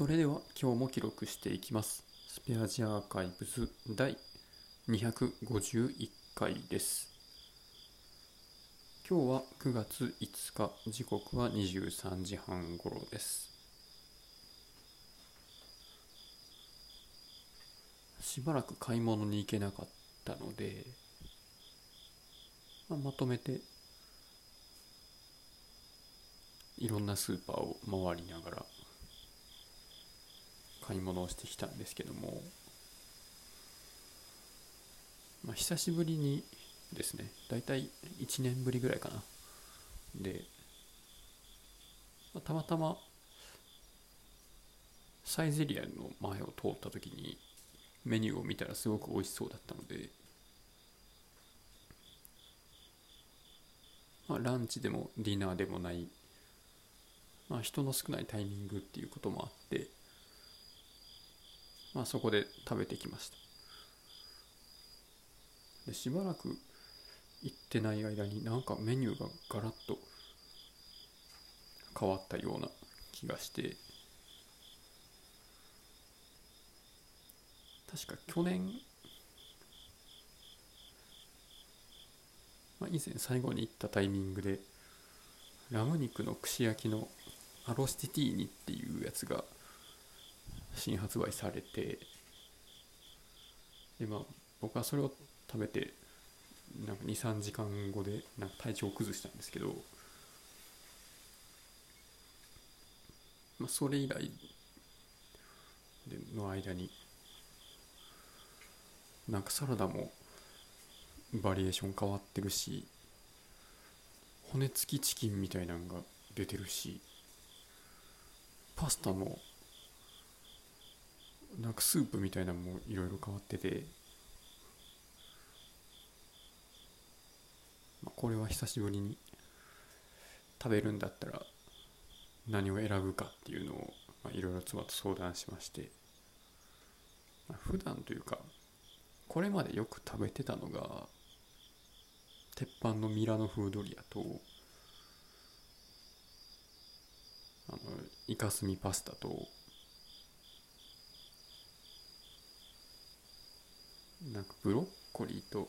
それでは今日も記録していきます。スペアジアーカイブズ第251回です。今日は9月5日時刻は23時半頃です。しばらく買い物に行けなかったので、まあ、まとめていろんなスーパーを回りながら買い物をしてきたんですけども、まあ、久しぶりにですね大体1年ぶりぐらいかな。で、まあ、たまたまサイゼリアの前を通った時にメニューを見たらすごく美味しそうだったので、まあ、ランチでもディナーでもない、まあ、人の少ないタイミングっていうこともあってまあ、そこで食べてきました。でしばらく行ってない間になんかメニューがガラッと変わったような気がして。確か去年、まあ、以前最後に行ったタイミングでラム肉の串焼きのアロスティティーニっていうやつが新発売されてでまあ僕はそれを食べてなんか23時間後でなんか体調を崩したんですけど、まあ、それ以来の間になんかサラダもバリエーション変わってるし骨付きチキンみたいなのが出てるしパスタもなんかスープみたいなのもいろいろ変わってて、まあ、これは久しぶりに食べるんだったら何を選ぶかっていうのをいろいろ妻と相談しまして、まあ、普段というかこれまでよく食べてたのが鉄板のミラノ風ドリアとあのイカスミパスタとなんかブロッコリーと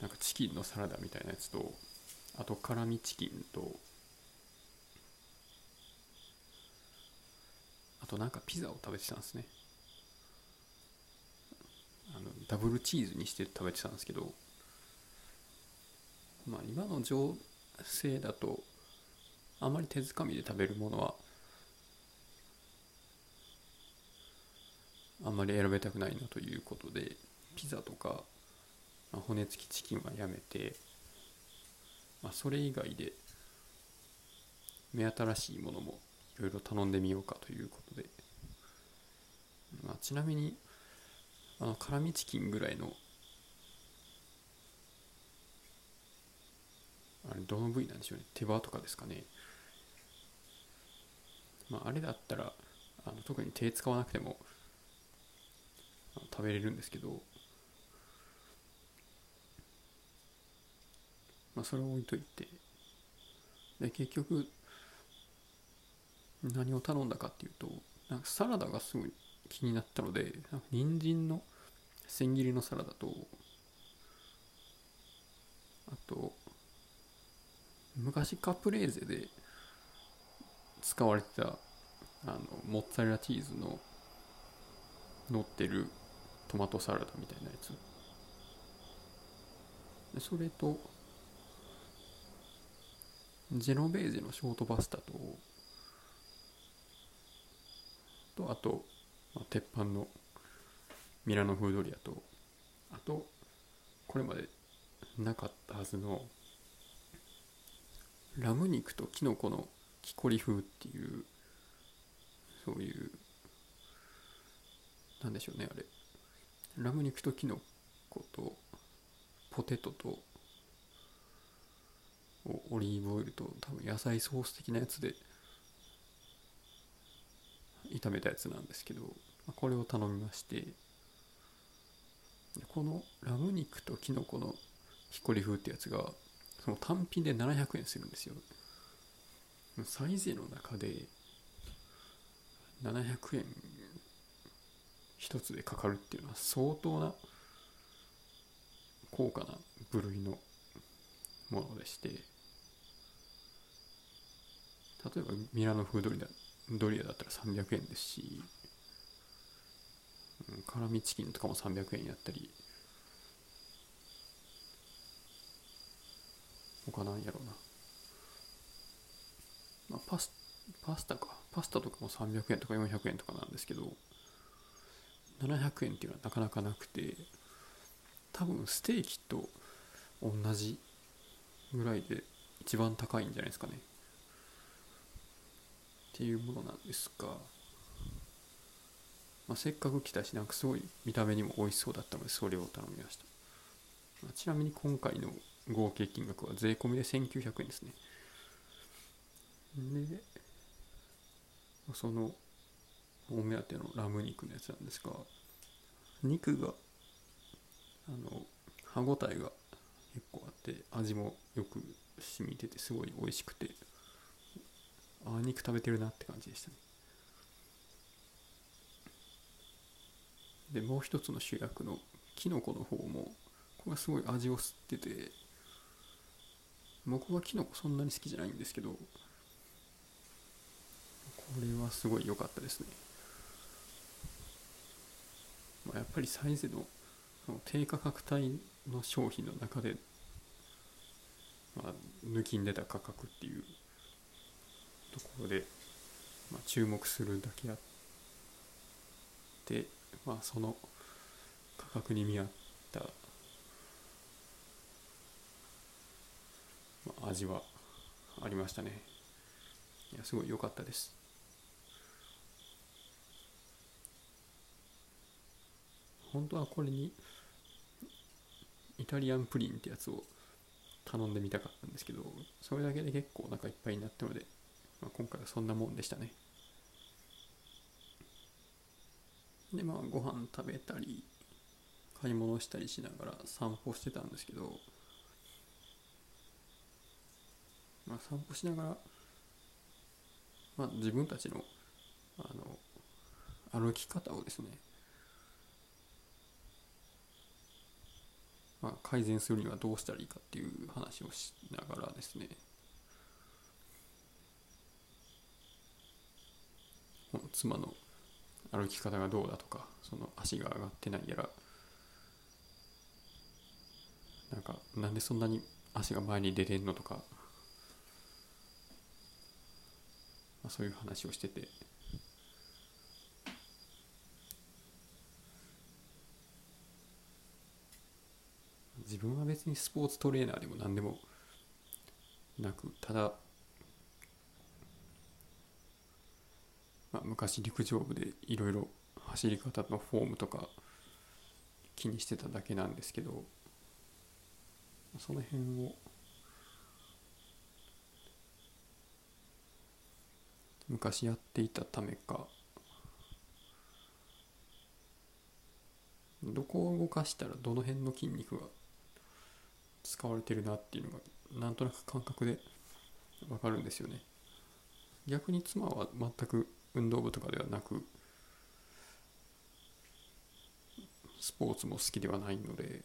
なんかチキンのサラダみたいなやつとあと辛味チキンとあとなんかピザを食べてたんですね。あのダブルチーズにして食べてたんですけどまあ今の情勢だとあまり手づかみで食べるものはあんまり選べたくないなということでピザとか、まあ、骨付きチキンはやめて、まあ、それ以外で目新しいものもいろいろ頼んでみようかということで、まあ、ちなみにあの辛味チキンぐらいのあれどの部位なんでしょうね。手羽とかですかね。まああれだったらあの特に手使わなくても食べれるんですけど、まあ、それを置いといてで結局何を頼んだかっていうとなんかサラダがすごい気になったのでなんか人参の千切りのサラダとあと昔カプレーゼで使われてたあのモッツァレラチーズの乗ってるトマトサラダみたいなやつ。でそれとジェノベーゼのショートパスタととあと、まあ、鉄板のミラノ風ドリアとあとこれまでなかったはずのラム肉とキノコの木こり風っていうそういうなんでしょうねあれ。ラム肉とキノコとポテトとオリーブオイルと多分野菜ソース的なやつで炒めたやつなんですけどこれを頼みましてこのラム肉とキノコのひっこり風ってやつがその単品で700円するんですよ。サイゼの中で700円一つでかかるっていうのは相当な高価な部類のものでして例えばミラノ風ドリアドリアだったら300円ですし、辛味チキンとかも300円やったり他なんやろうな、まあ、パスパスタか。パスタとかも300円とか400円とかなんですけど700円っていうのはなかなかなくて多分ステーキと同じぐらいで一番高いんじゃないですかね。っていうものなんですが、まあ、せっかく来たしなんかすごい見た目にも美味しそうだったのでそれを頼みました、まあ、ちなみに今回の合計金額は税込みで1900円ですね。でそのお目当てのラム肉のやつなんですが肉があの歯ごたえが結構あって味もよく染みててすごい美味しくてあ肉食べてるなって感じでしたね。でもう一つの主役のきのこの方もこれがすごい味を吸ってて僕はきのこそんなに好きじゃないんですけどこれはすごい良かったですね、やっぱりサイズの低価格帯の商品の中で、まあ、抜きんでた価格っていうところで、まあ、注目するだけあって、まあ、その価格に見合ったまあ、味はありましたね。いやすごい良かったです。本当はこれにイタリアンプリンってやつを頼んでみたかったんですけどそれだけで結構お腹いっぱいになったので、まあ、今回はそんなもんでしたね。でまあご飯食べたり買い物したりしながら散歩してたんですけどまあ、散歩しながら、まあ、自分たちのあの歩き方をですね、まあ、改善するにはどうしたらいいかっていう話をしながらですね。妻の歩き方がどうだとかその足が上がってないやら。なんかなんでそんなに足が前に出てんのとか。まあ、そういう話をしてて。自分は別にスポーツトレーナーでも何でもなくただ、まあ、昔陸上部でいろいろ走り方のフォームとか気にしてただけなんですけどその辺を昔やっていたためかどこを動かしたらどの辺の筋肉が使われてるなっていうのがなんとなく感覚でわかるんですよね。逆に妻は全く運動部とかではなくスポーツも好きではないので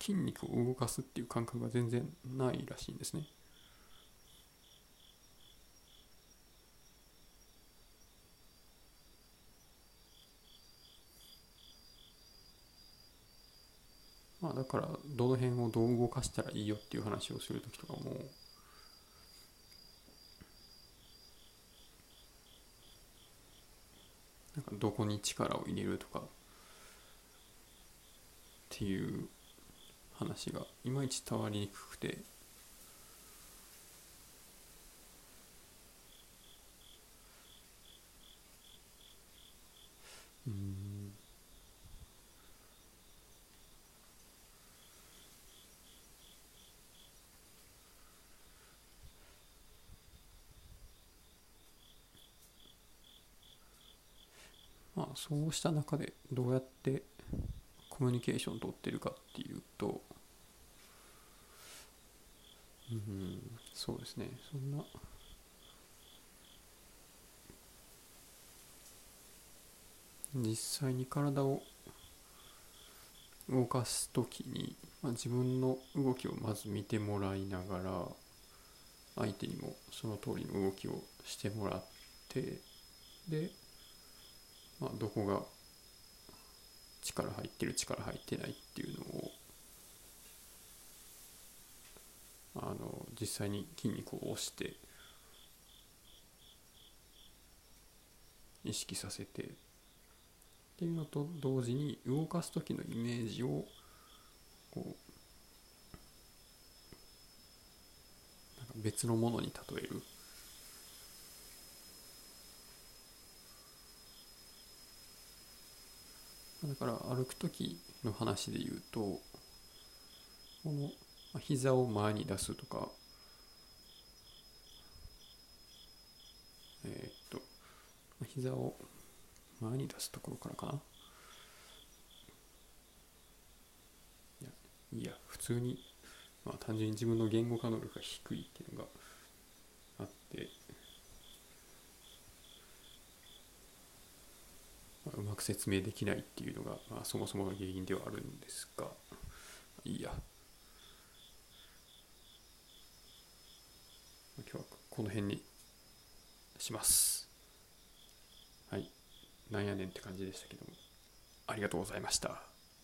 筋肉を動かすっていう感覚が全然ないらしいんですね。だからどの辺をどう動かしたらいいよっていう話をする時とかもなんかどこに力を入れるとかっていう話がいまいち伝わりにくくてうん。まあ、そうした中でどうやってコミュニケーションを取ってるかっていうと、うん、そうですね、そんな、実際に体を動かす時に、まあ、自分の動きをまず見てもらいながら相手にもその通りの動きをしてもらってでまあ、どこが力入ってる力入ってないっていうのをあの実際に筋肉を押して意識させてっていうのと同時に動かす時のイメージをこうなんか別のものに例える。だから歩く時の話で言うとこの膝を前に出すとかえー、っと膝を前に出すところからかな。いやいや普通にまあ単純に自分の言語化能力が低いっていうのがあってまく説明できないっていうのが、まあ、そもそもの原因ではあるんですがいいや。今日はこの辺にします。はい。なんやねんって感じでしたけどもありがとうございました。